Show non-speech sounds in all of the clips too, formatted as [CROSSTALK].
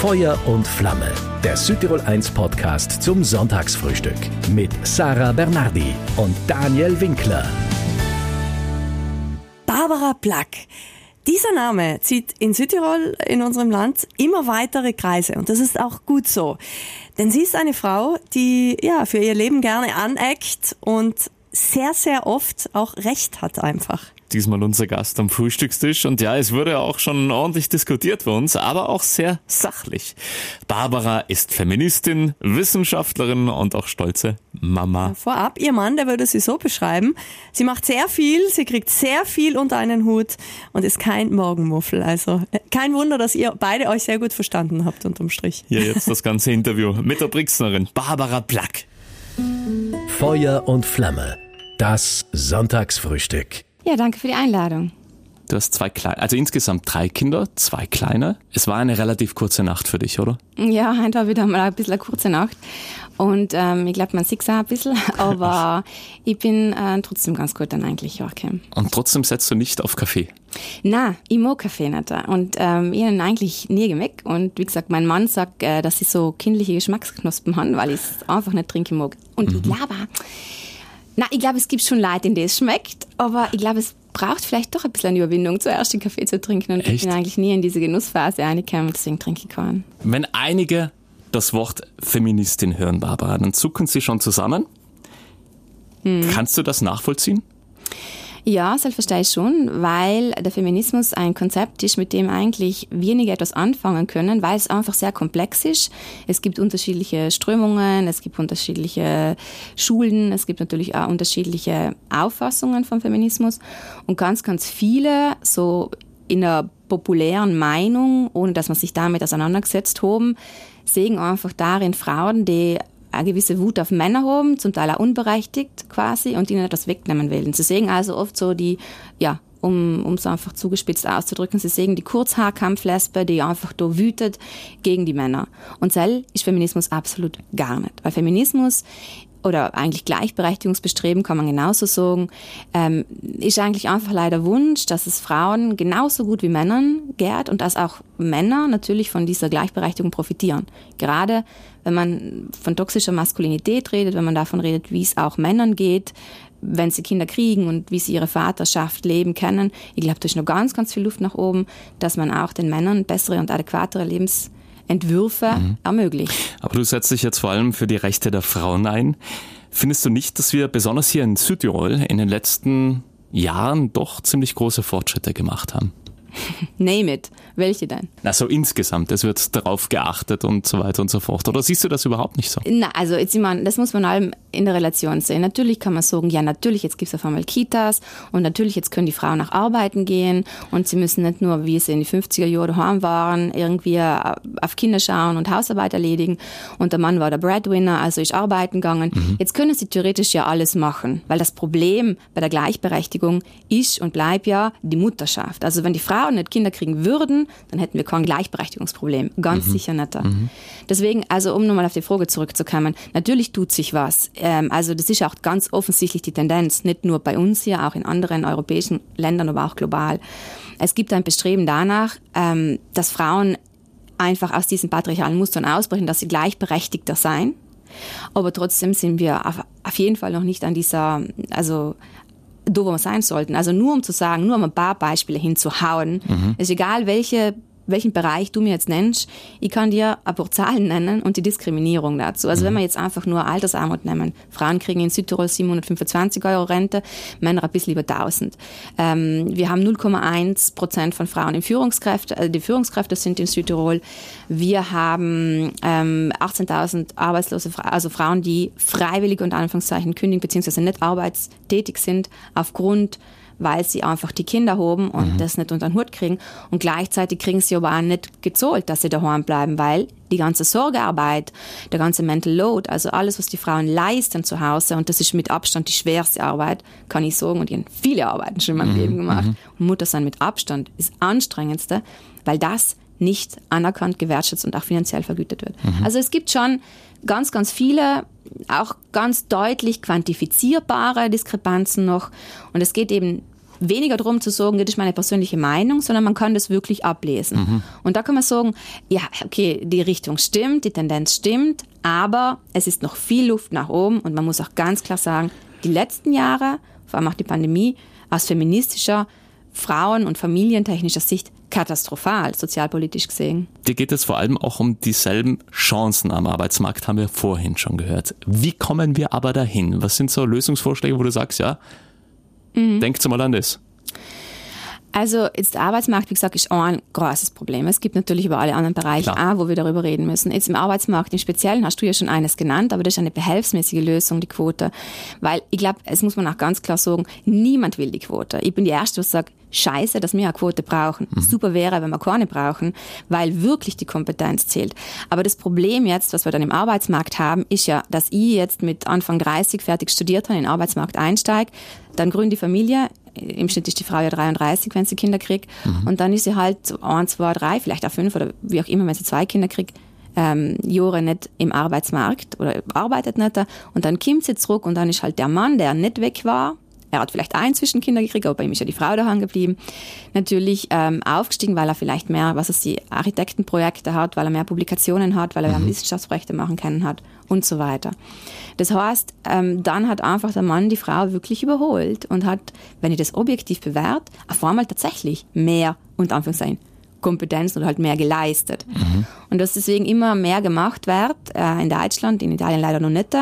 Feuer und Flamme, der Südtirol 1 Podcast zum Sonntagsfrühstück mit Sarah Bernardi und Daniel Winkler. Barbara Plack. Dieser Name zieht in Südtirol, in unserem Land, immer weitere Kreise. Und das ist auch gut so. Denn sie ist eine Frau, die, ja, für ihr Leben gerne aneckt und sehr, sehr oft auch Recht hat einfach diesmal unser Gast am Frühstückstisch. Und ja, es wurde auch schon ordentlich diskutiert bei uns, aber auch sehr sachlich. Barbara ist Feministin, Wissenschaftlerin und auch stolze Mama. Vorab, ihr Mann, der würde sie so beschreiben. Sie macht sehr viel, sie kriegt sehr viel unter einen Hut und ist kein Morgenmuffel. Also äh, kein Wunder, dass ihr beide euch sehr gut verstanden habt unterm Strich. Ja, jetzt das ganze Interview mit der Brixnerin Barbara Plack. Feuer und Flamme. Das Sonntagsfrühstück. Ja, danke für die Einladung. Du hast zwei kleine, also insgesamt drei Kinder, zwei kleine. Es war eine relativ kurze Nacht für dich, oder? Ja, heute war wieder mal ein bisschen eine kurze Nacht. Und ähm, ich glaube, man sieht es auch ein bisschen, [LAUGHS] aber ich bin äh, trotzdem ganz gut dann eigentlich wachgekommen. Und trotzdem setzt du nicht auf Kaffee? Na, ich mag Kaffee nicht. Und ähm, ich habe eigentlich nie gemerkt. Und wie gesagt, mein Mann sagt, äh, dass ich so kindliche Geschmacksknospen habe, weil ich es einfach nicht trinken mag. Und mhm. ich glaube na, ich glaube, es gibt schon Leute, in denen es schmeckt, aber ich glaube, es braucht vielleicht doch ein bisschen eine Überwindung, zuerst den Kaffee zu trinken. Und Echt? ich bin eigentlich nie in diese Genussphase reingekommen, deswegen trinke ich keinen. Wenn einige das Wort Feministin hören, Barbara, dann zucken sie schon zusammen. Hm. Kannst du das nachvollziehen? Ja, selbstverständlich schon, weil der Feminismus ein Konzept ist, mit dem eigentlich wenige etwas anfangen können, weil es einfach sehr komplex ist. Es gibt unterschiedliche Strömungen, es gibt unterschiedliche Schulen, es gibt natürlich auch unterschiedliche Auffassungen vom Feminismus und ganz, ganz viele so in der populären Meinung, ohne dass man sich damit auseinandergesetzt haben, sehen einfach darin Frauen, die eine gewisse Wut auf Männer haben, zum Teil auch unberechtigt quasi, und ihnen etwas wegnehmen wollen. Sie sehen also oft so die, ja, um um es einfach zugespitzt auszudrücken, sie sehen die Kurzhaarkampflesbe, die einfach da wütet gegen die Männer. Und Zell ist Feminismus absolut gar nicht. Weil Feminismus oder eigentlich Gleichberechtigungsbestreben kann man genauso sagen, ähm, ist eigentlich einfach leider Wunsch, dass es Frauen genauso gut wie Männern geht und dass auch Männer natürlich von dieser Gleichberechtigung profitieren. Gerade wenn man von toxischer Maskulinität redet, wenn man davon redet, wie es auch Männern geht, wenn sie Kinder kriegen und wie sie ihre Vaterschaft leben können. Ich glaube, da ist noch ganz, ganz viel Luft nach oben, dass man auch den Männern bessere und adäquatere Lebens Entwürfe mhm. ermöglicht. Aber du setzt dich jetzt vor allem für die Rechte der Frauen ein. Findest du nicht, dass wir besonders hier in Südtirol in den letzten Jahren doch ziemlich große Fortschritte gemacht haben? [LAUGHS] Name it. Welche denn? Na, so insgesamt. Es wird darauf geachtet und so weiter und so fort. Oder siehst du das überhaupt nicht so? Na, also jetzt, ich meine, das muss man allem in der Relation sehen. Natürlich kann man sagen, ja, natürlich, jetzt gibt es auf einmal Kitas und natürlich, jetzt können die Frauen nach arbeiten gehen und sie müssen nicht nur, wie sie in die 50er Jahre daheim waren, irgendwie auf Kinder schauen und Hausarbeit erledigen und der Mann war der Breadwinner, also ist arbeiten gegangen. Mhm. Jetzt können sie theoretisch ja alles machen, weil das Problem bei der Gleichberechtigung ist und bleibt ja die Mutterschaft. Also wenn die Frauen nicht Kinder kriegen würden, dann hätten wir kein Gleichberechtigungsproblem. Ganz mhm. sicher nicht. Mhm. Deswegen, also um nochmal auf die Frage zurückzukommen, natürlich tut sich was. Ähm, also das ist auch ganz offensichtlich die Tendenz, nicht nur bei uns hier, auch in anderen europäischen Ländern, aber auch global. Es gibt ein Bestreben danach, ähm, dass Frauen einfach aus diesen patriarchalen Mustern ausbrechen, dass sie gleichberechtigter sein. Aber trotzdem sind wir auf, auf jeden Fall noch nicht an dieser, also wo wir sein sollten. Also nur um zu sagen, nur um ein paar Beispiele hinzuhauen, mhm. ist egal, welche welchen Bereich du mir jetzt nennst, ich kann dir paar Zahlen nennen und die Diskriminierung dazu. Also mhm. wenn wir jetzt einfach nur Altersarmut nehmen, Frauen kriegen in Südtirol 725 Euro Rente, Männer ein bisschen über 1000. Ähm, wir haben 0,1 Prozent von Frauen in Führungskräfte, also die Führungskräfte sind in Südtirol. Wir haben ähm, 18.000 arbeitslose, also Frauen, die freiwillig unter Anführungszeichen kündigen beziehungsweise nicht arbeitstätig sind aufgrund weil sie einfach die Kinder haben und mhm. das nicht unter den Hut kriegen. Und gleichzeitig kriegen sie aber auch nicht gezahlt, dass sie daheim bleiben, weil die ganze Sorgearbeit, der ganze Mental Load, also alles, was die Frauen leisten zu Hause, und das ist mit Abstand die schwerste Arbeit, kann ich sagen, und ich habe viele Arbeiten schon in meinem mhm. Leben gemacht. Mhm. Und Mutter sein mit Abstand ist anstrengendste, weil das nicht anerkannt, gewertschätzt und auch finanziell vergütet wird. Mhm. Also es gibt schon ganz, ganz viele, auch ganz deutlich quantifizierbare Diskrepanzen noch. Und es geht eben weniger darum zu sagen, das ist meine persönliche Meinung, sondern man kann das wirklich ablesen. Mhm. Und da kann man sagen, ja, okay, die Richtung stimmt, die Tendenz stimmt, aber es ist noch viel Luft nach oben und man muss auch ganz klar sagen, die letzten Jahre, vor allem auch die Pandemie, aus feministischer, Frauen- und familientechnischer Sicht katastrophal, sozialpolitisch gesehen. Dir geht es vor allem auch um dieselben Chancen am Arbeitsmarkt, haben wir vorhin schon gehört. Wie kommen wir aber dahin? Was sind so Lösungsvorschläge, wo du sagst, ja, mhm. denkt mal an das? Also jetzt der Arbeitsmarkt, wie gesagt, ist ein großes Problem. Es gibt natürlich über alle anderen Bereiche Klar. auch, wo wir darüber reden müssen. Jetzt im Arbeitsmarkt im Speziellen hast du ja schon eines genannt, aber das ist eine behelfsmäßige Lösung, die Quote. Weil ich glaube, es muss man auch ganz klar sagen, niemand will die Quote. Ich bin die Erste, die sagt, scheiße, dass wir eine Quote brauchen. Mhm. Super wäre, wenn wir keine brauchen, weil wirklich die Kompetenz zählt. Aber das Problem jetzt, was wir dann im Arbeitsmarkt haben, ist ja, dass ich jetzt mit Anfang 30 fertig studiert habe, in den Arbeitsmarkt einsteige, dann gründe die Familie, im Schnitt ist die Frau ja 33, wenn sie Kinder kriegt. Mhm. Und dann ist sie halt ein, zwei, drei, vielleicht auch fünf oder wie auch immer, wenn sie zwei Kinder kriegt, ähm, Jahre nicht im Arbeitsmarkt oder arbeitet nicht. Und dann kommt sie zurück und dann ist halt der Mann, der nicht weg war, er hat vielleicht ein Zwischenkinder gekriegt, aber bei ihm ist ja die Frau daheim geblieben. Natürlich ähm, aufgestiegen, weil er vielleicht mehr, was es die Architektenprojekte hat, weil er mehr Publikationen hat, weil er mhm. Wissenschaftsprojekte machen können hat und so weiter. Das heißt, ähm, dann hat einfach der Mann die Frau wirklich überholt und hat, wenn ich das objektiv bewährt, auf einmal tatsächlich mehr, unter Anführungszeichen, Kompetenzen oder halt mehr geleistet. Mhm. Und dass deswegen immer mehr gemacht wird, äh, in Deutschland, in Italien leider noch nicht,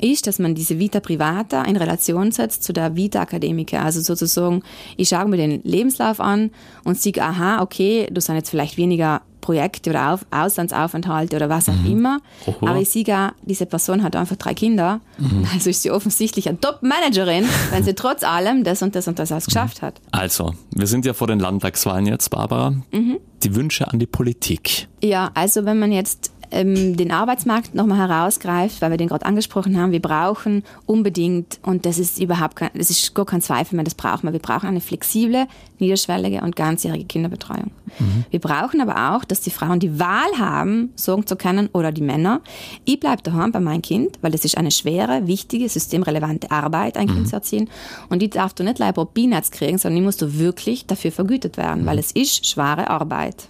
ist, dass man diese Vita Privata in Relation setzt zu der Vita Academica. Also sozusagen, ich schaue mir den Lebenslauf an und sehe, aha, okay, du sind jetzt vielleicht weniger Projekte oder Auf Auslandsaufenthalte oder was auch mhm. immer. Oho. Aber ich sehe gar, diese Person hat einfach drei Kinder. Mhm. Also ist sie offensichtlich eine Top-Managerin, wenn sie trotz allem das und das und das alles geschafft hat. Also, wir sind ja vor den Landtagswahlen jetzt, Barbara. Mhm. Die Wünsche an die Politik. Ja, also wenn man jetzt ähm, den Arbeitsmarkt nochmal herausgreift, weil wir den gerade angesprochen haben, wir brauchen unbedingt, und das ist überhaupt kein, das ist gar kein Zweifel mehr, das brauchen wir. Wir brauchen eine flexible, niederschwellige und ganzjährige Kinderbetreuung. Mhm. Wir brauchen aber auch, dass die Frauen die Wahl haben, sagen zu können, oder die Männer, ich bleibe daheim bei meinem Kind, weil das ist eine schwere, wichtige, systemrelevante Arbeit, ein mhm. Kind zu erziehen. Und die darfst du nicht leider Peanuts kriegen, sondern die musst du wirklich dafür vergütet werden, mhm. weil es ist schwere Arbeit.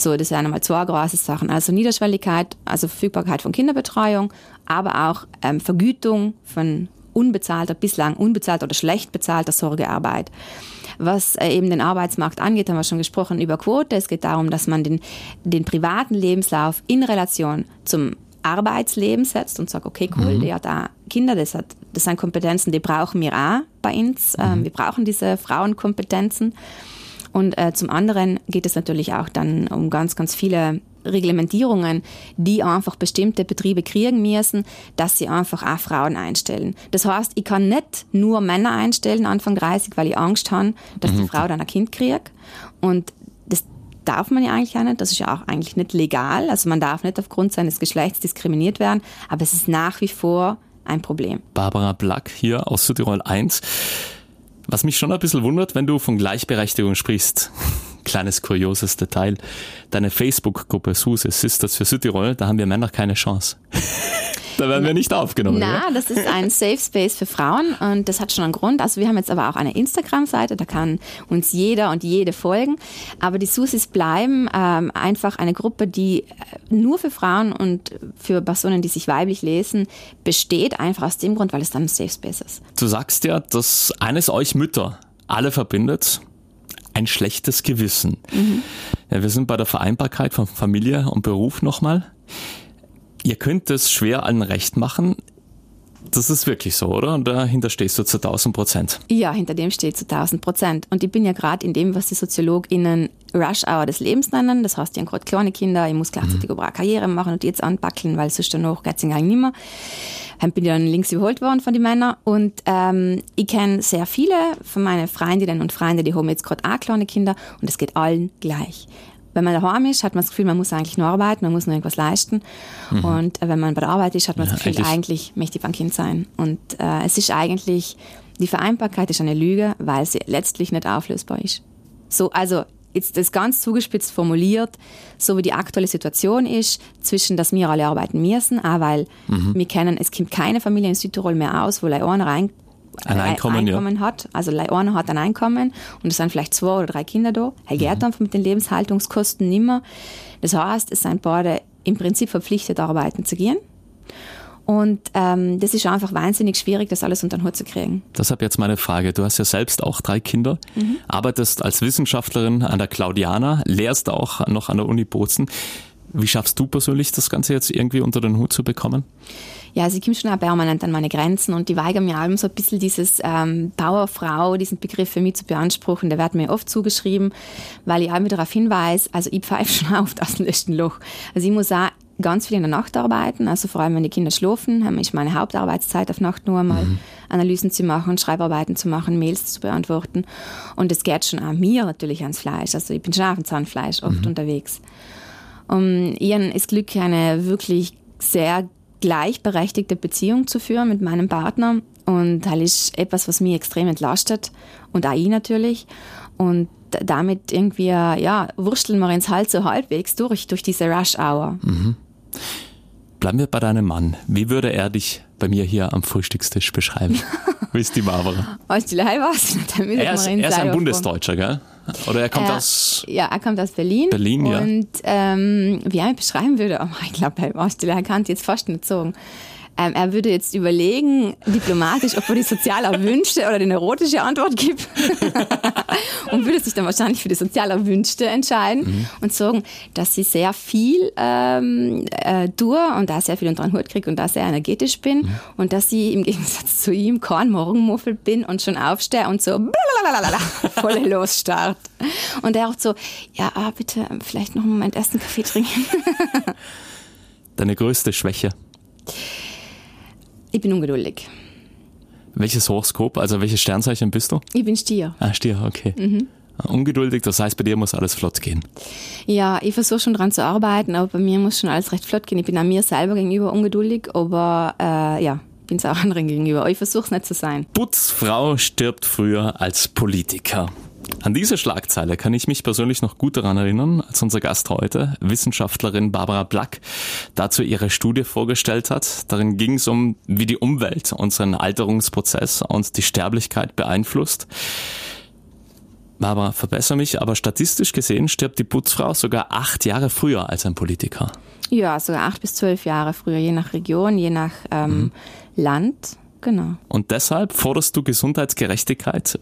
So, das wären einmal zwei große Sachen. Also Niederschwelligkeit, also Verfügbarkeit von Kinderbetreuung, aber auch ähm, Vergütung von unbezahlter, bislang unbezahlter oder schlecht bezahlter Sorgearbeit. Was äh, eben den Arbeitsmarkt angeht, haben wir schon gesprochen über Quote. Es geht darum, dass man den, den privaten Lebenslauf in Relation zum Arbeitsleben setzt und sagt, okay, cool, mhm. der hat da Kinder, das, hat, das sind Kompetenzen, die brauchen wir auch bei uns. Ähm, mhm. wir brauchen diese Frauenkompetenzen. Und äh, zum anderen geht es natürlich auch dann um ganz, ganz viele Reglementierungen, die einfach bestimmte Betriebe kriegen müssen, dass sie einfach auch Frauen einstellen. Das heißt, ich kann nicht nur Männer einstellen Anfang 30, weil ich Angst habe, dass die mhm. Frau dann ein Kind kriegt. Und das darf man ja eigentlich auch nicht. Das ist ja auch eigentlich nicht legal. Also man darf nicht aufgrund seines Geschlechts diskriminiert werden. Aber es ist nach wie vor ein Problem. Barbara Black hier aus Südtirol 1. Was mich schon ein bisschen wundert, wenn du von Gleichberechtigung sprichst. [LAUGHS] Kleines kurioses Detail. Deine Facebook-Gruppe SUSE, Sisters für Südtirol, da haben wir Männer keine Chance. [LAUGHS] Da werden wir nicht aufgenommen. Na, ja? das ist ein [LAUGHS] Safe Space für Frauen und das hat schon einen Grund. Also wir haben jetzt aber auch eine Instagram-Seite, da kann uns jeder und jede folgen. Aber die Susis bleiben ähm, einfach eine Gruppe, die äh, nur für Frauen und für Personen, die sich weiblich lesen, besteht, einfach aus dem Grund, weil es dann ein Safe Space ist. Du sagst ja, dass eines euch Mütter alle verbindet, ein schlechtes Gewissen. Mhm. Ja, wir sind bei der Vereinbarkeit von Familie und Beruf nochmal. Ihr könnt es schwer allen recht machen. Das ist wirklich so, oder? Und dahinter stehst du zu 1000 Prozent. Ja, hinter dem steht zu 1000 Prozent. Und ich bin ja gerade in dem, was die SoziologInnen Rush Hour des Lebens nennen. Das heißt, ich habe gerade kleine Kinder, ich muss gleichzeitig mhm. eine Karriere machen und jetzt anpackeln, weil sonst danach geht es eigentlich nicht mehr. Dann bin ich dann links überholt worden von den Männern. Und ähm, ich kenne sehr viele von meinen Freundinnen und Freunden, die haben jetzt gerade auch kleine Kinder und es geht allen gleich wenn man daheim ist, hat man das Gefühl, man muss eigentlich nur arbeiten, man muss nur irgendwas leisten. Mhm. Und äh, wenn man bei der Arbeit ist, hat man ja, das Gefühl, eigentlich, eigentlich möchte ich beim Kind sein. Und äh, es ist eigentlich, die Vereinbarkeit ist eine Lüge, weil sie letztlich nicht auflösbar ist. So, also jetzt das ganz zugespitzt formuliert, so wie die aktuelle Situation ist, zwischen, dass wir alle arbeiten müssen, auch weil mhm. wir kennen, es kommt keine Familie in Südtirol mehr aus, wo einer rein ein Einkommen, Einkommen ja. hat. Also einer hat ein Einkommen und es sind vielleicht zwei oder drei Kinder da. Er geht Mhm. einfach mit den Lebenshaltungskosten nimmer. Das heißt, es sind beide im Prinzip verpflichtet, arbeiten zu gehen. Und ähm, das ist einfach wahnsinnig schwierig, das alles unter den Hut zu kriegen. Deshalb jetzt meine Frage. Du hast ja selbst auch drei Kinder, Mhm. arbeitest als Wissenschaftlerin an der Claudiana, lehrst auch noch an der Uni Bozen. Wie schaffst du persönlich das Ganze jetzt irgendwie unter den Hut zu bekommen? Ja, also ich komme schon auch permanent an meine Grenzen und die weigere mir allem so ein bisschen dieses ähm, Bauerfrau, diesen Begriff für mich zu beanspruchen. Der wird mir oft zugeschrieben, weil ich auch wieder darauf hinweise, also ich pfeife [LAUGHS] schon auf das letzten Loch. Also ich muss auch ganz viel in der Nacht arbeiten, also vor allem wenn die Kinder schlafen, ich meine Hauptarbeitszeit auf Nacht nur mal Analysen zu machen, Schreibarbeiten zu machen, Mails zu beantworten und es geht schon auch mir natürlich ans Fleisch, also ich bin schon auf dem Zahnfleisch oft unterwegs. Um ihren ist Glück, eine wirklich sehr gleichberechtigte Beziehung zu führen mit meinem Partner. Und das ist etwas, was mich extrem entlastet. Und auch ich natürlich. Und damit irgendwie, ja, wursteln wir ins halt so halbwegs durch, durch diese Rush-Hour. Bleiben wir bei deinem Mann. Wie würde er dich bei mir hier am Frühstückstisch beschreiben? [LAUGHS] Wie ist die Barbara? Als die was, [LAUGHS] Er ist, er ist ein Bundesdeutscher, gell? Oder er kommt Äh, aus... Ja, er kommt aus Berlin. Berlin, ja. Und ähm, wie er mich beschreiben würde, oh, ich glaube, er kann es jetzt fast nicht sagen. Ähm, er würde jetzt überlegen, diplomatisch, ob er die sozial erwünschte oder die neurotische Antwort gibt. [LAUGHS] und würde sich dann wahrscheinlich für die sozial erwünschte entscheiden Mhm. und sagen, dass sie sehr viel ähm, äh, tue und da sehr viel unter den Hut kriege und da sehr energetisch bin Mhm. und dass ich im Gegensatz zu ihm kein Morgenmuffel bin und schon aufstehe und so blablabla, voll losstart. Und er auch so, ja, ah, bitte vielleicht noch einen Moment erst einen Kaffee trinken. [LAUGHS] Deine größte Schwäche. Ich bin ungeduldig. Welches Horoskop, also welches Sternzeichen bist du? Ich bin Stier. Ah, Stier, okay. Mhm. Ungeduldig, das heißt, bei dir muss alles flott gehen. Ja, ich versuche schon dran zu arbeiten, aber bei mir muss schon alles recht flott gehen. Ich bin auch mir selber gegenüber ungeduldig, aber äh, ja, bin es auch [LAUGHS] anderen gegenüber. Ich versuche es nicht zu sein. Putzfrau stirbt früher als Politiker. An diese Schlagzeile kann ich mich persönlich noch gut daran erinnern, als unser Gast heute, Wissenschaftlerin Barbara Black, dazu ihre Studie vorgestellt hat. Darin ging es um, wie die Umwelt unseren Alterungsprozess und die Sterblichkeit beeinflusst. Barbara, verbessere mich, aber statistisch gesehen stirbt die Putzfrau sogar acht Jahre früher als ein Politiker. Ja, sogar acht bis zwölf Jahre früher, je nach Region, je nach ähm, Land. Genau. Und deshalb forderst du Gesundheitsgerechtigkeit.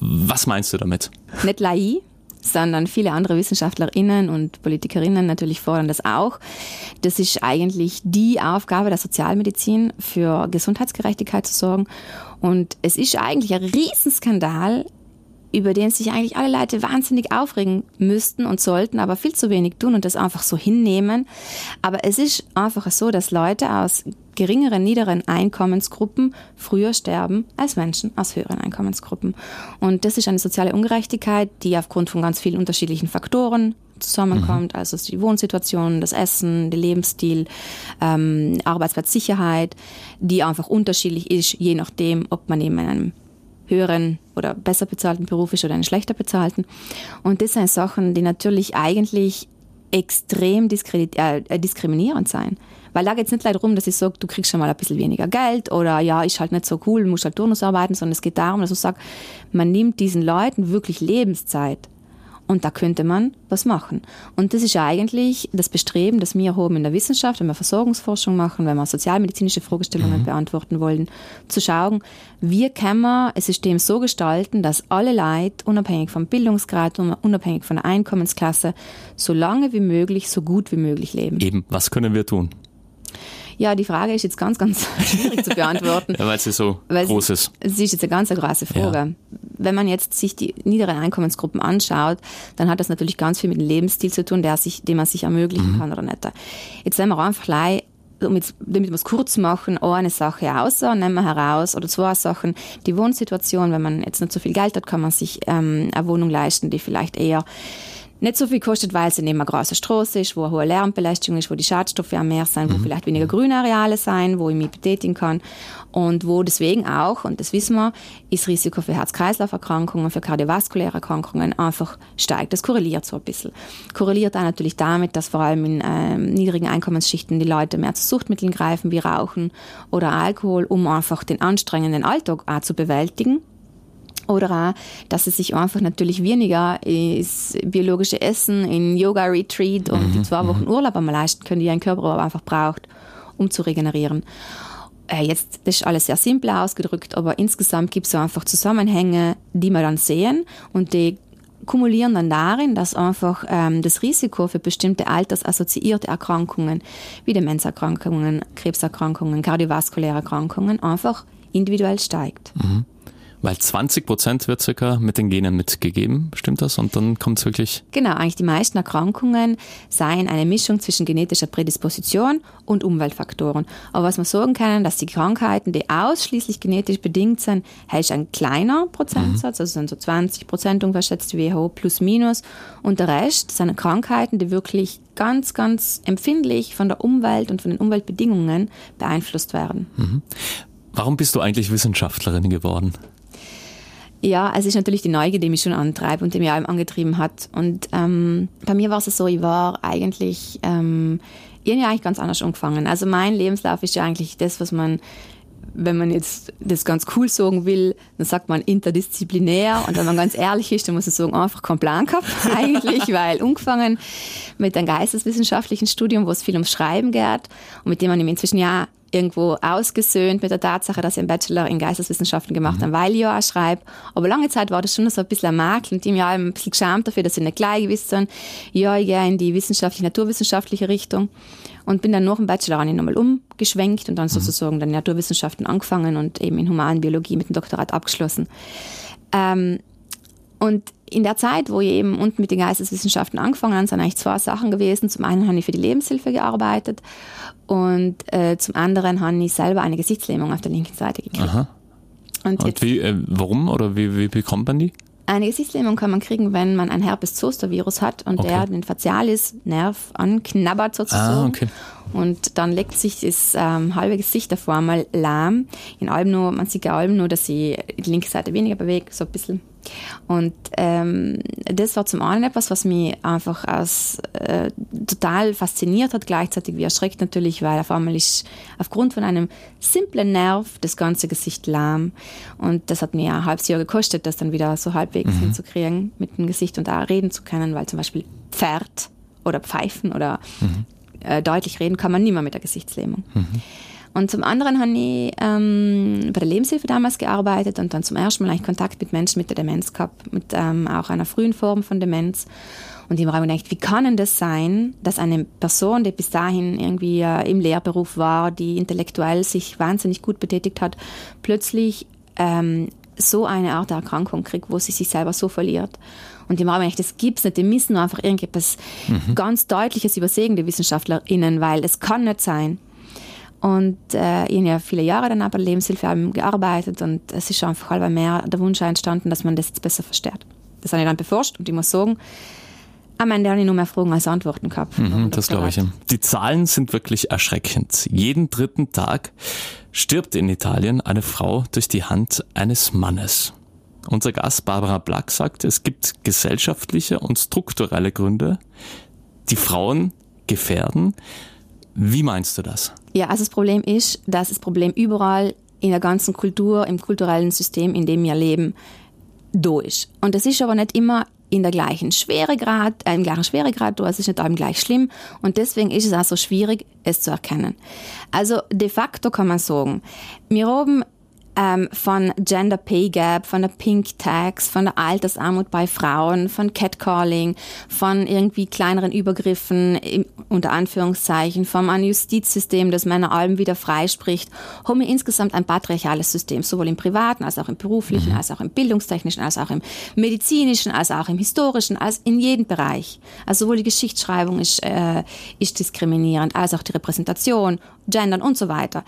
Was meinst du damit? Nicht LAI, sondern viele andere WissenschaftlerInnen und Politikerinnen natürlich fordern das auch. Das ist eigentlich die Aufgabe der Sozialmedizin, für Gesundheitsgerechtigkeit zu sorgen. Und es ist eigentlich ein Riesenskandal, über den sich eigentlich alle Leute wahnsinnig aufregen müssten und sollten, aber viel zu wenig tun und das einfach so hinnehmen. Aber es ist einfach so, dass Leute aus geringeren, niederen Einkommensgruppen früher sterben als Menschen aus höheren Einkommensgruppen. Und das ist eine soziale Ungerechtigkeit, die aufgrund von ganz vielen unterschiedlichen Faktoren zusammenkommt, also die Wohnsituation, das Essen, der Lebensstil, ähm, Arbeitsplatzsicherheit, die einfach unterschiedlich ist, je nachdem, ob man eben in einem höheren oder besser bezahlten Beruf ist oder einen schlechter bezahlten. Und das sind Sachen, die natürlich eigentlich extrem diskredit- äh, diskriminierend sein. Weil da geht es nicht leider darum, dass ich sage, du kriegst schon mal ein bisschen weniger Geld oder ja, ist halt nicht so cool, musst halt Turnus arbeiten, sondern es geht darum, dass ich sage, man nimmt diesen Leuten wirklich Lebenszeit. Und da könnte man was machen. Und das ist eigentlich das Bestreben, das wir haben in der Wissenschaft, wenn wir Versorgungsforschung machen, wenn wir sozialmedizinische Fragestellungen beantworten wollen, zu schauen, wie kann man ein System so gestalten, dass alle Leute, unabhängig vom Bildungsgrad, unabhängig von der Einkommensklasse, so lange wie möglich, so gut wie möglich leben. Eben, was können wir tun? Ja, die Frage ist jetzt ganz, ganz [LAUGHS] schwierig zu beantworten. Ja, weil sie so Weil groß sie, ist. Es ist jetzt eine ganz eine große Frage. Ja. Wenn man jetzt sich die niederen Einkommensgruppen anschaut, dann hat das natürlich ganz viel mit dem Lebensstil zu tun, der sich, den man sich ermöglichen Mhm. kann oder nicht. Jetzt nehmen wir einfach gleich, um jetzt, damit wir es kurz machen, eine Sache außer, nehmen wir heraus, oder zwei Sachen. Die Wohnsituation, wenn man jetzt nicht so viel Geld hat, kann man sich ähm, eine Wohnung leisten, die vielleicht eher nicht so viel kostet, weil es neben einer großen Straße ist, wo eine hohe Lärmbelastung ist, wo die Schadstoffe am mehr sind, wo vielleicht weniger Grünareale sein, wo ich mich betätigen kann und wo deswegen auch, und das wissen wir, das Risiko für Herz-Kreislauf-Erkrankungen, für kardiovaskuläre Erkrankungen einfach steigt. Das korreliert so ein bisschen. Korreliert auch natürlich damit, dass vor allem in ähm, niedrigen Einkommensschichten die Leute mehr zu Suchtmitteln greifen, wie Rauchen oder Alkohol, um einfach den anstrengenden Alltag auch zu bewältigen oder auch, dass es sich einfach natürlich weniger ins biologische Essen, in Yoga-Retreat und die zwei Wochen Urlaub einmal leisten können, die ein Körper aber einfach braucht, um zu regenerieren. Äh, jetzt, das ist alles sehr simpel ausgedrückt, aber insgesamt gibt es so einfach Zusammenhänge, die wir dann sehen und die kumulieren dann darin, dass einfach ähm, das Risiko für bestimmte altersassoziierte Erkrankungen wie Demenzerkrankungen, Krebserkrankungen, kardiovaskuläre Erkrankungen einfach individuell steigt. Mhm. Weil 20 Prozent wird circa mit den Genen mitgegeben, stimmt das? Und dann kommt es wirklich. Genau, eigentlich die meisten Erkrankungen seien eine Mischung zwischen genetischer Prädisposition und Umweltfaktoren. Aber was wir sagen können, dass die Krankheiten, die ausschließlich genetisch bedingt sind, ist ein kleiner Prozentsatz, mhm. also sind so 20 Prozent ungefähr schätzt die WHO plus minus. Und der Rest sind Krankheiten, die wirklich ganz, ganz empfindlich von der Umwelt und von den Umweltbedingungen beeinflusst werden. Mhm. Warum bist du eigentlich Wissenschaftlerin geworden? Ja, es ist natürlich die Neugier, die mich schon antreibt und die mich allem angetrieben hat. Und ähm, bei mir war es so, ich war eigentlich, ähm, ich eigentlich ganz anders angefangen. Also mein Lebenslauf ist ja eigentlich das, was man wenn man jetzt das ganz cool sagen will, dann sagt man interdisziplinär. Und wenn man ganz ehrlich ist, dann muss man sagen, einfach keinen Plan gehabt [LAUGHS] eigentlich, weil angefangen mit einem geisteswissenschaftlichen Studium, wo es viel ums Schreiben geht und mit dem man inzwischen ja irgendwo ausgesöhnt mit der Tatsache, dass ich einen Bachelor in Geisteswissenschaften gemacht habe, weil ich ja auch schreibe. Aber lange Zeit war das schon so ein bisschen ein Makel und ich auch ein bisschen geschämt dafür, dass ich nicht gleich gewusst ja, ich gehe in die wissenschaftliche, naturwissenschaftliche Richtung und bin dann nach dem Bachelor nochmal umgeschwenkt und dann mhm. sozusagen dann Naturwissenschaften angefangen und eben in Humanbiologie mit dem Doktorat abgeschlossen. Ähm, und in der Zeit, wo ich eben unten mit den Geisteswissenschaften angefangen habe, sind eigentlich zwei Sachen gewesen. Zum einen habe ich für die Lebenshilfe gearbeitet und äh, zum anderen habe ich selber eine Gesichtslähmung auf der linken Seite gekriegt. Aha. Und, und wie, äh, warum oder wie, wie bekommt man die? Eine Gesichtslähmung kann man kriegen, wenn man ein Herpes-Zoster-Virus hat und okay. der den Facialis-Nerv anknabbert sozusagen. Ah, okay. Und dann legt sich das ähm, halbe Gesicht davor mal lahm. In allem nur, man sieht ja allem nur, dass sie die linke Seite weniger bewegt, so ein bisschen und ähm, das war zum einen etwas, was mich einfach als äh, total fasziniert hat, gleichzeitig wie erschreckt natürlich, weil auf einmal ist aufgrund von einem simplen Nerv das ganze Gesicht lahm. Und das hat mir ein halbes Jahr gekostet, das dann wieder so halbwegs mhm. hinzukriegen mit dem Gesicht und da reden zu können, weil zum Beispiel Pferd oder Pfeifen oder mhm. äh, deutlich reden kann man nicht mehr mit der Gesichtslähmung. Mhm. Und zum anderen habe ich ähm, bei der Lebenshilfe damals gearbeitet und dann zum ersten Mal eigentlich Kontakt mit Menschen mit der Demenz gehabt, mit ähm, auch einer frühen Form von Demenz. Und ich habe mir gedacht, wie kann denn das sein, dass eine Person, die bis dahin irgendwie äh, im Lehrberuf war, die intellektuell sich wahnsinnig gut betätigt hat, plötzlich ähm, so eine Art der Erkrankung kriegt, wo sie sich selber so verliert. Und die haben gedacht, das gibt's nicht, die müssen nur einfach irgendetwas mhm. ganz Deutliches übersehen, die WissenschaftlerInnen, weil es kann nicht sein, und äh, ich habe ja viele Jahre dann aber Lebenshilfe gearbeitet und es ist einfach halber mehr der Wunsch entstanden, dass man das jetzt besser versteht. Das habe ich dann beforscht und ich muss sagen, am Ende habe ich nur mehr Fragen als Antworten gehabt. Mhm, das glaube ich. Die Zahlen sind wirklich erschreckend. Jeden dritten Tag stirbt in Italien eine Frau durch die Hand eines Mannes. Unser Gast Barbara Black sagt, es gibt gesellschaftliche und strukturelle Gründe, die Frauen gefährden. Wie meinst du das? Ja, also das Problem ist, dass das Problem überall in der ganzen Kultur, im kulturellen System, in dem wir leben, da ist. Und das ist aber nicht immer in der gleichen Schweregrad, äh, im gleichen Schweregrad es ist nicht allem gleich schlimm und deswegen ist es auch so schwierig, es zu erkennen. Also de facto kann man sagen, wir haben ähm, von Gender Pay Gap, von der Pink Tax, von der Altersarmut bei Frauen, von Catcalling, von irgendwie kleineren Übergriffen, im, unter Anführungszeichen, vom ein Justizsystem, das Männer allem wieder freispricht, haben wir insgesamt ein patriarchales System, sowohl im privaten als auch im beruflichen, mhm. als auch im bildungstechnischen, als auch im medizinischen, als auch im historischen, als in jedem Bereich. Also sowohl die Geschichtsschreibung ist, äh, ist diskriminierend, als auch die Repräsentation, Gendern und so weiter.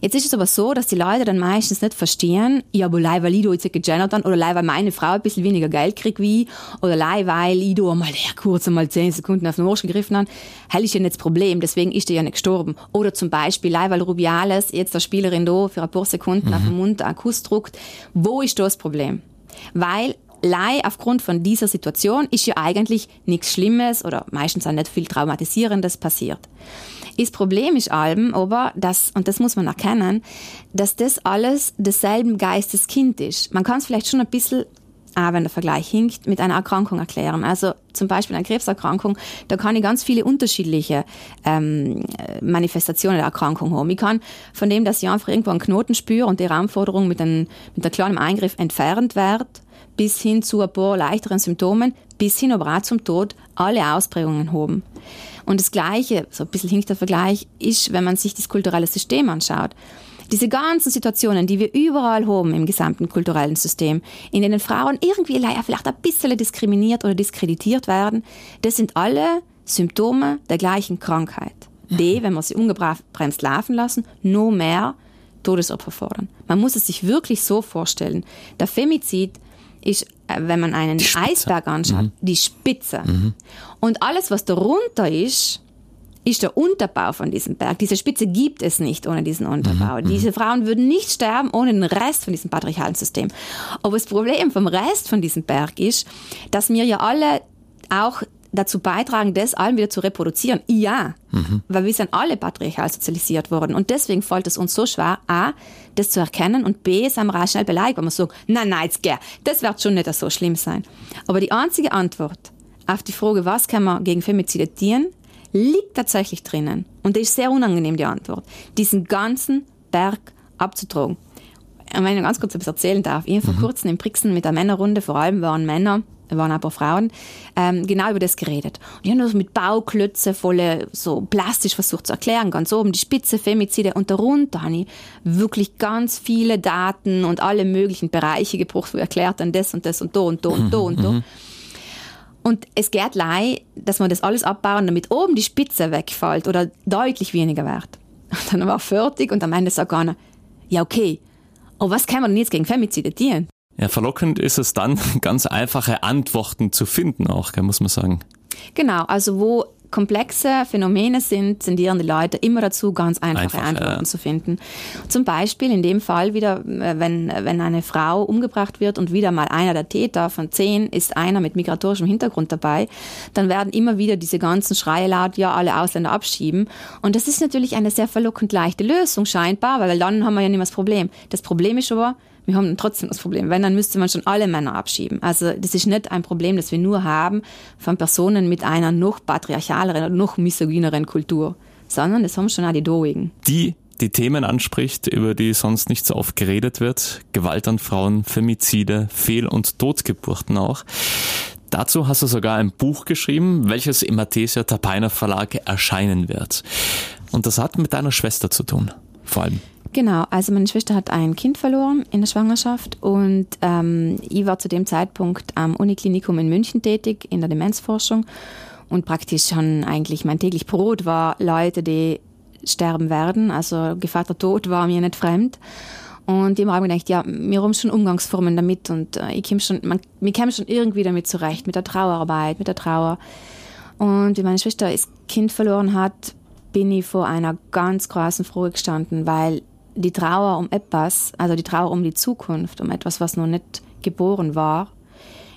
Jetzt ist es aber so, dass die Leute dann meistens nicht verstehen, ja, aber leih, weil ich da jetzt gegendert habe, oder leih, weil meine Frau ein bisschen weniger Geld kriegt wie ich, oder leih, weil ich da mal ja, kurz einmal zehn Sekunden auf den Arsch gegriffen habe, hell ist ja nicht das Problem, deswegen ist der ja nicht gestorben. Oder zum Beispiel, leih, weil Rubiales jetzt der Spielerin da für ein paar Sekunden mhm. auf den Mund einen Kuss druckt, wo ist da das Problem? Weil Lei aufgrund von dieser Situation ist ja eigentlich nichts Schlimmes oder meistens auch nicht viel Traumatisierendes passiert. Das Problem ist allem aber, dass, und das muss man erkennen, dass das alles desselben Geisteskind ist. Man kann es vielleicht schon ein bisschen auch wenn der Vergleich hinkt, mit einer Erkrankung erklären. Also zum Beispiel eine Krebserkrankung, da kann ich ganz viele unterschiedliche ähm, Manifestationen der Erkrankung haben. Ich kann von dem, dass ich einfach irgendwo einen Knoten spüre und die Raumforderung mit einem, mit einem kleinen Eingriff entfernt wird, bis hin zu ein paar leichteren Symptomen, bis hin aber auch zum Tod, alle Ausprägungen haben. Und das Gleiche, so ein bisschen hinkt der Vergleich, ist, wenn man sich das kulturelle System anschaut. Diese ganzen Situationen, die wir überall haben im gesamten kulturellen System, in denen Frauen irgendwie vielleicht ein bisschen diskriminiert oder diskreditiert werden, das sind alle Symptome der gleichen Krankheit. Die, wenn wir sie ungebremst laufen lassen, nur mehr Todesopfer fordern. Man muss es sich wirklich so vorstellen. Der Femizid ist, wenn man einen Eisberg anschaut, mhm. die Spitze. Mhm. Und alles, was darunter ist, ist der Unterbau von diesem Berg. Diese Spitze gibt es nicht ohne diesen Unterbau. Mhm. Diese Frauen würden nicht sterben ohne den Rest von diesem patriarchalen System. Aber das Problem vom Rest von diesem Berg ist, dass wir ja alle auch dazu beitragen, das allen wieder zu reproduzieren. Ja, mhm. weil wir sind alle patriarchal sozialisiert worden. Und deswegen fällt es uns so schwer, A, das zu erkennen und B, sind wir auch schnell beleidigt, wenn wir sagen, nein, nein, jetzt geh, das wird schon nicht so schlimm sein. Aber die einzige Antwort auf die Frage, was kann man gegen Femizide tun, liegt tatsächlich drinnen. Und das ist sehr unangenehm, die Antwort. Diesen ganzen Berg abzutragen. Und wenn ich ganz kurz etwas erzählen darf, ich habe vor mhm. kurzem in Brixen mit der Männerrunde, vor allem waren Männer, waren ein paar Frauen, ähm, genau über das geredet. Und die haben das mit Bauklötze voll so plastisch versucht zu erklären, ganz oben die Spitze, Femizide und darunter habe ich wirklich ganz viele Daten und alle möglichen Bereiche gebraucht, wo erklärt dann das und das und da und da und da und da. Mhm. Und es geht lei, dass man das alles abbauen, damit oben die Spitze wegfällt oder deutlich weniger wird. Und dann war er fertig und am Ende sagt einer, ja okay, aber was kann man denn jetzt gegen Femizide tun? Ja, verlockend ist es dann, [LAUGHS] ganz einfache Antworten zu finden auch, muss man sagen. Genau, also wo komplexe Phänomene sind, tendieren die Leute immer dazu, ganz einfache Einfach, Antworten ja. zu finden. Zum Beispiel in dem Fall wieder, äh, wenn, wenn eine Frau umgebracht wird und wieder mal einer der Täter von zehn ist einer mit migratorischem Hintergrund dabei, dann werden immer wieder diese ganzen Schreie laut, ja, alle Ausländer abschieben. Und das ist natürlich eine sehr verlockend leichte Lösung scheinbar, weil dann haben wir ja nicht mehr das Problem. Das Problem ist aber, wir haben trotzdem das Problem. Wenn, dann müsste man schon alle Männer abschieben. Also das ist nicht ein Problem, das wir nur haben von Personen mit einer noch patriarchaleren oder noch misogyneren Kultur, sondern das haben schon auch die Doigen. Die die Themen anspricht, über die sonst nicht so oft geredet wird. Gewalt an Frauen, Femizide, Fehl- und Totgeburten auch. Dazu hast du sogar ein Buch geschrieben, welches im Mathesia Tapainer Verlag erscheinen wird. Und das hat mit deiner Schwester zu tun, vor allem. Genau, also meine Schwester hat ein Kind verloren in der Schwangerschaft und ähm, ich war zu dem Zeitpunkt am Uniklinikum in München tätig in der Demenzforschung und praktisch schon eigentlich mein täglich Brot war Leute, die sterben werden. Also Gefahr der Tod war mir nicht fremd. Und immer habe ich gedacht, ja, wir haben schon Umgangsformen damit und äh, ich komm schon, man, wir kommen schon irgendwie damit zurecht, mit der Trauerarbeit, mit der Trauer. Und wie meine Schwester das Kind verloren hat, bin ich vor einer ganz großen Frage gestanden, weil die Trauer um etwas, also die Trauer um die Zukunft, um etwas, was noch nicht geboren war,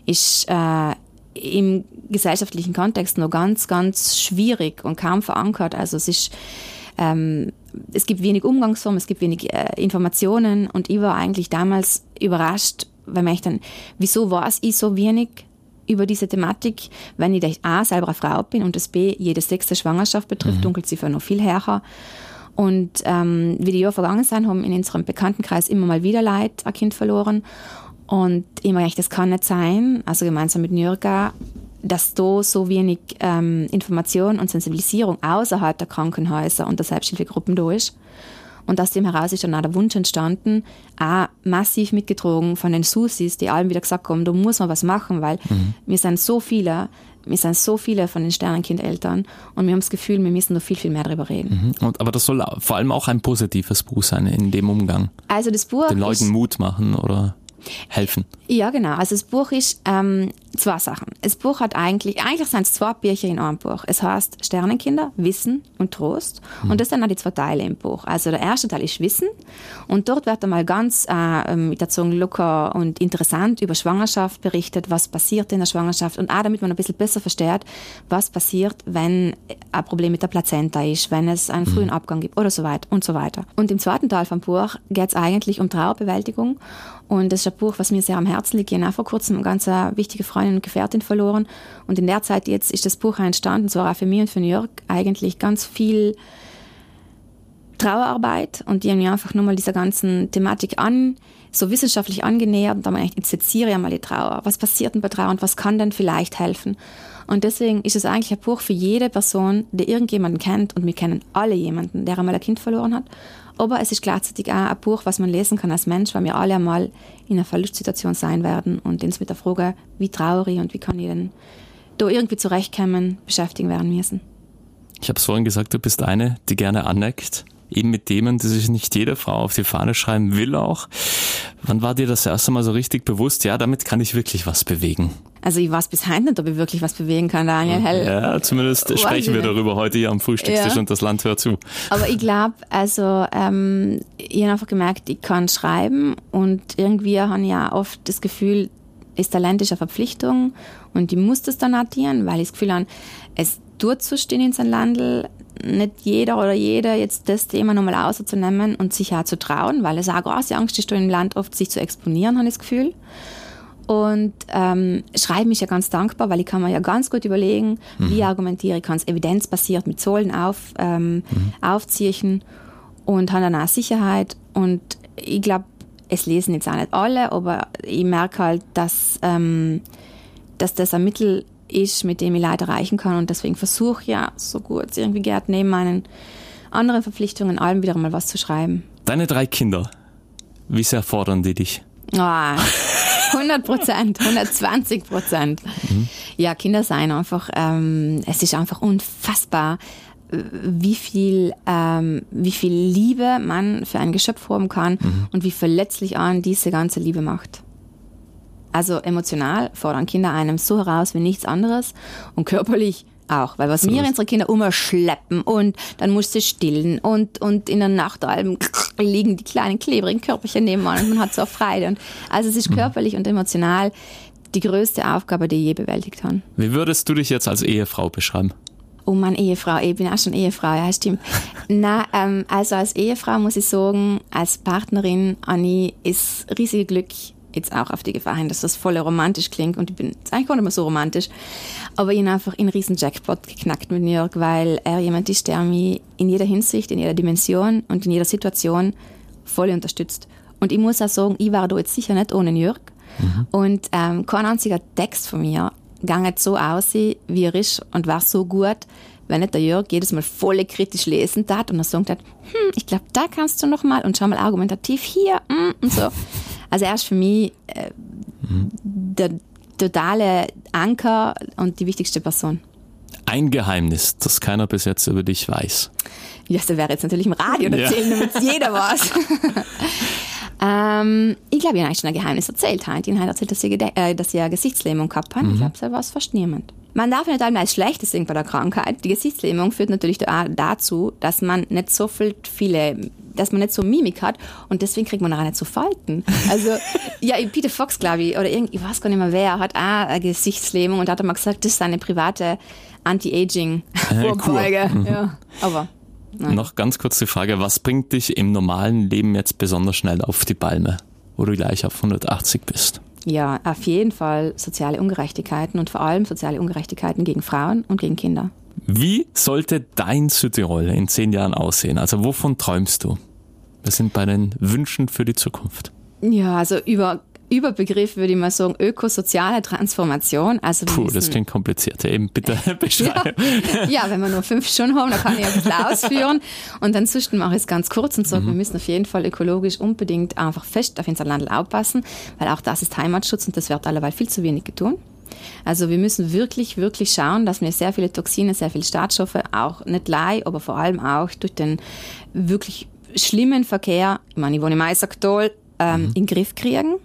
ist äh, im gesellschaftlichen Kontext noch ganz, ganz schwierig und kaum verankert. Also es ist, ähm, es gibt wenig Umgangsformen, es gibt wenig äh, Informationen und ich war eigentlich damals überrascht, weil ich dann, wieso war es ich so wenig über diese Thematik, wenn ich A, selber eine Frau bin und das B, jede sechste Schwangerschaft betrifft, mhm. Dunkelziffer noch viel härter. Und ähm, wie die Jahre vergangen sind, haben in unserem Bekanntenkreis immer mal wieder Leute ein Kind verloren. Und ich meine, das kann nicht sein, also gemeinsam mit Nürga, dass da so wenig ähm, Information und Sensibilisierung außerhalb der Krankenhäuser und der Selbsthilfegruppen da ist. Und aus dem heraus ist dann auch der Wunsch entstanden, auch massiv mitgetragen von den Susis, die allen wieder gesagt haben, da muss man was machen, weil mhm. wir sind so viele, wir sind so viele von den Sternenkindeltern und wir haben das Gefühl, wir müssen noch viel, viel mehr darüber reden. Mhm. Und, aber das soll vor allem auch ein positives Buch sein in dem Umgang. Also das Buch. Den Leuten Mut machen oder helfen. Ja, genau. Also das Buch ist ähm, zwei Sachen. Das Buch hat eigentlich, eigentlich sind es zwei Bücher in einem Buch. Es heißt Sternenkinder, Wissen und Trost. Mhm. Und das sind auch die zwei Teile im Buch. Also der erste Teil ist Wissen. Und dort wird einmal ganz äh, mit der Zunge locker und interessant über Schwangerschaft berichtet, was passiert in der Schwangerschaft. Und auch damit man ein bisschen besser versteht, was passiert, wenn ein Problem mit der Plazenta ist, wenn es einen frühen mhm. Abgang gibt oder so weiter und so weiter. Und im zweiten Teil vom Buch geht es eigentlich um Trauerbewältigung. Und das ist ein Buch, was mir sehr am Herzen liegt. Ich habe vor kurzem eine ganz wichtige Freundin und Gefährtin verloren. Und in der Zeit jetzt ist das Buch entstanden, zwar auch für mich und für York, eigentlich ganz viel Trauerarbeit. Und die haben mir einfach nur mal dieser ganzen Thematik an, so wissenschaftlich angenähert. Und da habe ich jetzt seziere ja mal die Trauer. Was passiert denn bei Trauer und was kann denn vielleicht helfen? Und deswegen ist es eigentlich ein Buch für jede Person, die irgendjemanden kennt. Und wir kennen alle jemanden, der einmal ein Kind verloren hat aber es ist gleichzeitig auch ein Buch, was man lesen kann als Mensch, weil wir alle einmal in einer Verlustsituation sein werden und uns mit der Frage, wie traurig und wie kann ich denn da irgendwie zurechtkommen, beschäftigen werden müssen. Ich habe es vorhin gesagt, du bist eine, die gerne aneckt eben mit Themen, die sich nicht jede Frau auf die Fahne schreiben will auch. Wann war dir das erste Mal so richtig bewusst, ja, damit kann ich wirklich was bewegen? Also ich weiß bis heute nicht, ob ich wirklich was bewegen kann, Daniel. Hell. Ja, zumindest sprechen wir darüber heute hier am Frühstückstisch ja. und das Land hört zu. Aber ich glaube, also ähm, ich habe einfach gemerkt, ich kann schreiben und irgendwie habe ich ja oft das Gefühl, das Talent ist eine Verpflichtung und ich muss das dann addieren, weil ich das Gefühl habe, es tut so stehen in seinem Landel, nicht jeder oder jeder jetzt das Thema nochmal auszunehmen und sich auch zu trauen, weil es auch große Angst ist, im Land oft sich zu exponieren, habe ich das Gefühl. Und ähm, Schreiben ist ja ganz dankbar, weil ich kann mir ja ganz gut überlegen, mhm. wie argumentiere ich, kann es evidenzbasiert mit Zahlen auf, ähm, mhm. aufziehen und habe dann auch Sicherheit. Und ich glaube, es lesen jetzt auch nicht alle, aber ich merke halt, dass, ähm, dass das ein Mittel ist, mit dem ich Leute erreichen kann. Und deswegen versuche ich ja so gut es irgendwie geht, neben meinen anderen Verpflichtungen allem wieder mal was zu schreiben. Deine drei Kinder, wie sehr fordern die dich? [LAUGHS] Oh, 100 Prozent, 120 Prozent. Mhm. Ja, Kinder sein einfach, ähm, es ist einfach unfassbar, wie viel, ähm, wie viel Liebe man für ein Geschöpf haben kann mhm. und wie verletzlich an diese ganze Liebe macht. Also emotional fordern Kinder einem so heraus wie nichts anderes und körperlich auch, weil was wir unsere Kinder immer schleppen und dann musst du stillen und, und in der Nacht liegen die kleinen klebrigen Körperchen nebenan und man hat so Freude. Und also es ist mhm. körperlich und emotional die größte Aufgabe, die ich je bewältigt habe. Wie würdest du dich jetzt als Ehefrau beschreiben? Oh Mann, Ehefrau, ich bin auch schon Ehefrau, ja, stimmt. [LAUGHS] Na, ähm, also als Ehefrau muss ich sagen, als Partnerin, Anni, ist riesige Glück, jetzt auch auf die Gefahr hin, dass das voll romantisch klingt und ich bin jetzt eigentlich gar nicht mehr so romantisch, aber ihn einfach in riesen Jackpot geknackt mit New York, weil er jemand ist, der mich in jeder Hinsicht, in jeder Dimension und in jeder Situation voll unterstützt. Und ich muss auch sagen, ich war da jetzt sicher nicht ohne New York mhm. und ähm, kein einziger Text von mir ging so aus, wie er ist und war so gut, wenn nicht der Jörg jedes Mal voll kritisch lesen tat und er sagt hat, hm, ich glaube, da kannst du noch mal und schau mal argumentativ hier mm, und so. [LAUGHS] Also er ist für mich äh, mhm. der totale Anker und die wichtigste Person. Ein Geheimnis, das keiner bis jetzt über dich weiß. Ja, das wäre jetzt natürlich im Radio erzählen, ja. damit jeder weiß. [LAUGHS] ähm, ich glaube, ich habe eigentlich schon ein Geheimnis erzählt. Ich habe erzählt, dass ich, äh, dass ich eine Gesichtslähmung gehabt habe. Mhm. Ich glaube, das weiß fast niemand. Man darf nicht einmal als Schlechtes sehen bei der Krankheit. Die Gesichtslähmung führt natürlich dazu, dass man nicht so viel, viele, dass man nicht so Mimik hat und deswegen kriegt man auch nicht so Falten. Also, [LAUGHS] ja, Peter Fox, glaube ich, oder irgendwie, ich weiß gar nicht mehr wer, hat auch eine Gesichtslähmung und hat mal gesagt, das ist eine private Anti-Aging-Vorbeuge. Äh, cool. ja, aber. Nein. Noch ganz kurz die Frage, was bringt dich im normalen Leben jetzt besonders schnell auf die Palme, wo du gleich auf 180 bist? Ja, auf jeden Fall soziale Ungerechtigkeiten und vor allem soziale Ungerechtigkeiten gegen Frauen und gegen Kinder. Wie sollte dein Südtirol in zehn Jahren aussehen? Also wovon träumst du? Was sind bei den Wünschen für die Zukunft? Ja, also über Überbegriff würde ich mal sagen ökosoziale Transformation. Also Puh, das klingt kompliziert. Eben bitte [LAUGHS] beschreiben. Ja. ja, wenn wir nur fünf Stunden haben, dann kann ich ein bisschen ausführen. Und ansonsten mache ich es ganz kurz und sage, mhm. wir müssen auf jeden Fall ökologisch unbedingt einfach fest auf unser Land aufpassen, weil auch das ist Heimatschutz und das wird alleweil viel zu wenig getan. Also wir müssen wirklich, wirklich schauen, dass wir sehr viele Toxine, sehr viele Startstoffe, auch nicht lei, aber vor allem auch durch den wirklich schlimmen Verkehr, ich meine, ich wohne im Eisacktal, ähm, mhm. in den Griff kriegen.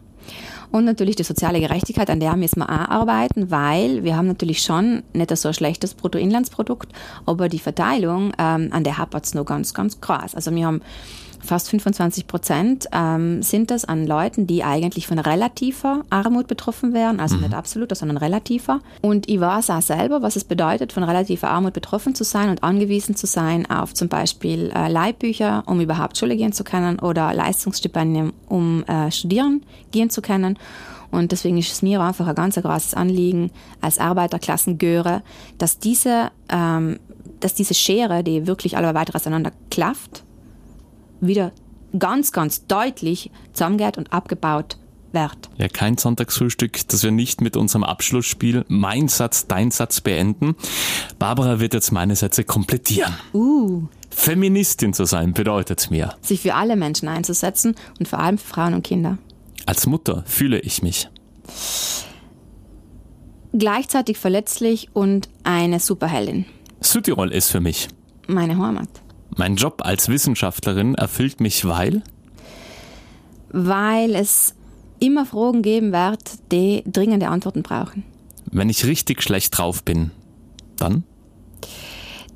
Und natürlich die soziale Gerechtigkeit, an der müssen wir auch arbeiten, weil wir haben natürlich schon nicht so ein schlechtes Bruttoinlandsprodukt, aber die Verteilung, ähm, an der hapert es noch ganz, ganz krass. Also wir haben fast 25 Prozent ähm, sind das an Leuten, die eigentlich von relativer Armut betroffen wären, also mhm. nicht absoluter, sondern relativer. Und ich weiß auch selber, was es bedeutet, von relativer Armut betroffen zu sein und angewiesen zu sein auf zum Beispiel äh, Leihbücher, um überhaupt Schule gehen zu können oder Leistungsstipendien, um äh, studieren gehen zu können. Und deswegen ist es mir einfach ein ganz großes Anliegen als Arbeiterklassengehöre, dass diese, ähm, dass diese Schere, die wirklich alle weiter auseinander klafft, wieder ganz, ganz deutlich zusammengeht und abgebaut wird. Ja, kein Sonntagsfrühstück, dass wir nicht mit unserem Abschlussspiel Mein Satz, Dein Satz beenden. Barbara wird jetzt meine Sätze komplettieren. Uh. Feministin zu sein bedeutet mir. Sich für alle Menschen einzusetzen und vor allem für Frauen und Kinder. Als Mutter fühle ich mich. Gleichzeitig verletzlich und eine Superheldin. Südtirol ist für mich. Meine Heimat. Mein Job als Wissenschaftlerin erfüllt mich, weil? Weil es immer Fragen geben wird, die dringende Antworten brauchen. Wenn ich richtig schlecht drauf bin, dann?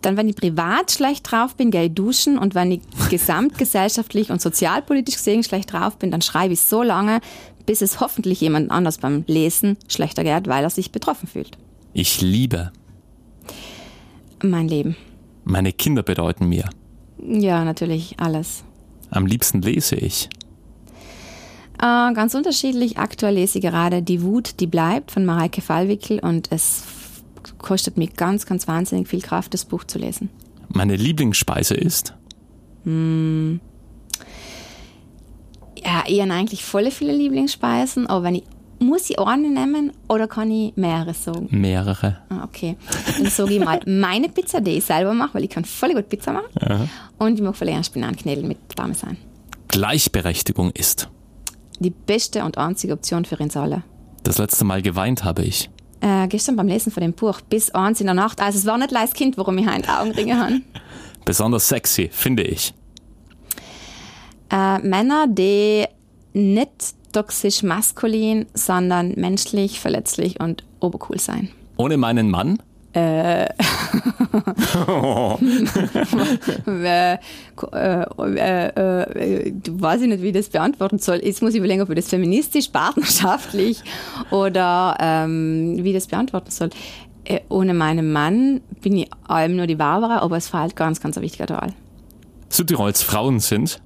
Dann, wenn ich privat schlecht drauf bin, gehe ich duschen und wenn ich [LAUGHS] gesamtgesellschaftlich und sozialpolitisch gesehen schlecht drauf bin, dann schreibe ich so lange, bis es hoffentlich jemand anders beim Lesen schlechter geht, weil er sich betroffen fühlt. Ich liebe. Mein Leben. Meine Kinder bedeuten mir. Ja, natürlich alles. Am liebsten lese ich. Äh, ganz unterschiedlich. Aktuell lese ich gerade Die Wut, die bleibt von Mareike Fallwickel und es kostet mir ganz, ganz wahnsinnig viel Kraft, das Buch zu lesen. Meine Lieblingsspeise ist? Hm. Ja, ich habe eigentlich volle viele Lieblingsspeisen, aber wenn ich muss ich eine nehmen oder kann ich mehrere sagen? Mehrere. Ah, okay. Dann sage ich mal meine Pizza, die ich selber mache, weil ich kann voll gut Pizza machen. Aha. Und ich mache voll gerne Spinatknädel mit Parmesan. Gleichberechtigung ist die beste und einzige Option für uns alle. Das letzte Mal geweint habe ich. Äh, gestern beim Lesen von dem Buch bis eins in der Nacht. Also es war nicht leis Kind, warum ich heute Augenringe habe. [LAUGHS] Besonders sexy, finde ich. Äh, Männer, die nicht toxisch maskulin, sondern menschlich, verletzlich und obercool sein. Ohne meinen Mann? Äh, äh, [LAUGHS] äh, äh, weiß ich nicht, wie ich das beantworten soll. Jetzt muss ich überlegen, ob ich das feministisch, partnerschaftlich oder ähm, wie ich das beantworten soll. Äh, ohne meinen Mann bin ich allem nur die Barbara, aber es war halt ganz, ganz ein wichtiger Teil. Südtirols Frauen sind?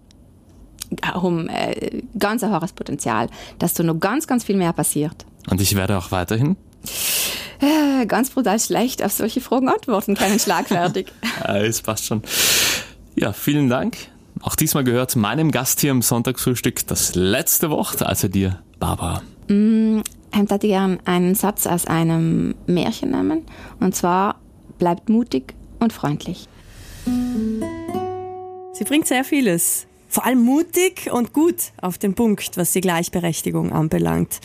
Um äh, ganz ein hohes Potenzial, dass da noch ganz, ganz viel mehr passiert. Und ich werde auch weiterhin? Äh, ganz brutal schlecht auf solche Fragen antworten können, schlagfertig. [LAUGHS] Es passt schon. Ja, vielen Dank. Auch diesmal gehört meinem Gast hier im Sonntagsfrühstück das letzte Wort, also dir, Barbara. Mm, ich hätte gern einen Satz aus einem Märchen nehmen. Und zwar, bleibt mutig und freundlich. Sie bringt sehr vieles vor allem mutig und gut auf den Punkt, was die Gleichberechtigung anbelangt.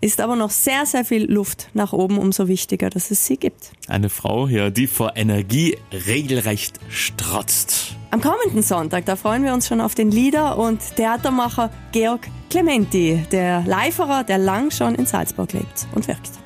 Ist aber noch sehr, sehr viel Luft nach oben, umso wichtiger, dass es sie gibt. Eine Frau, ja, die vor Energie regelrecht strotzt. Am kommenden Sonntag, da freuen wir uns schon auf den Lieder- und Theatermacher Georg Clementi, der Leiferer, der lang schon in Salzburg lebt und wirkt.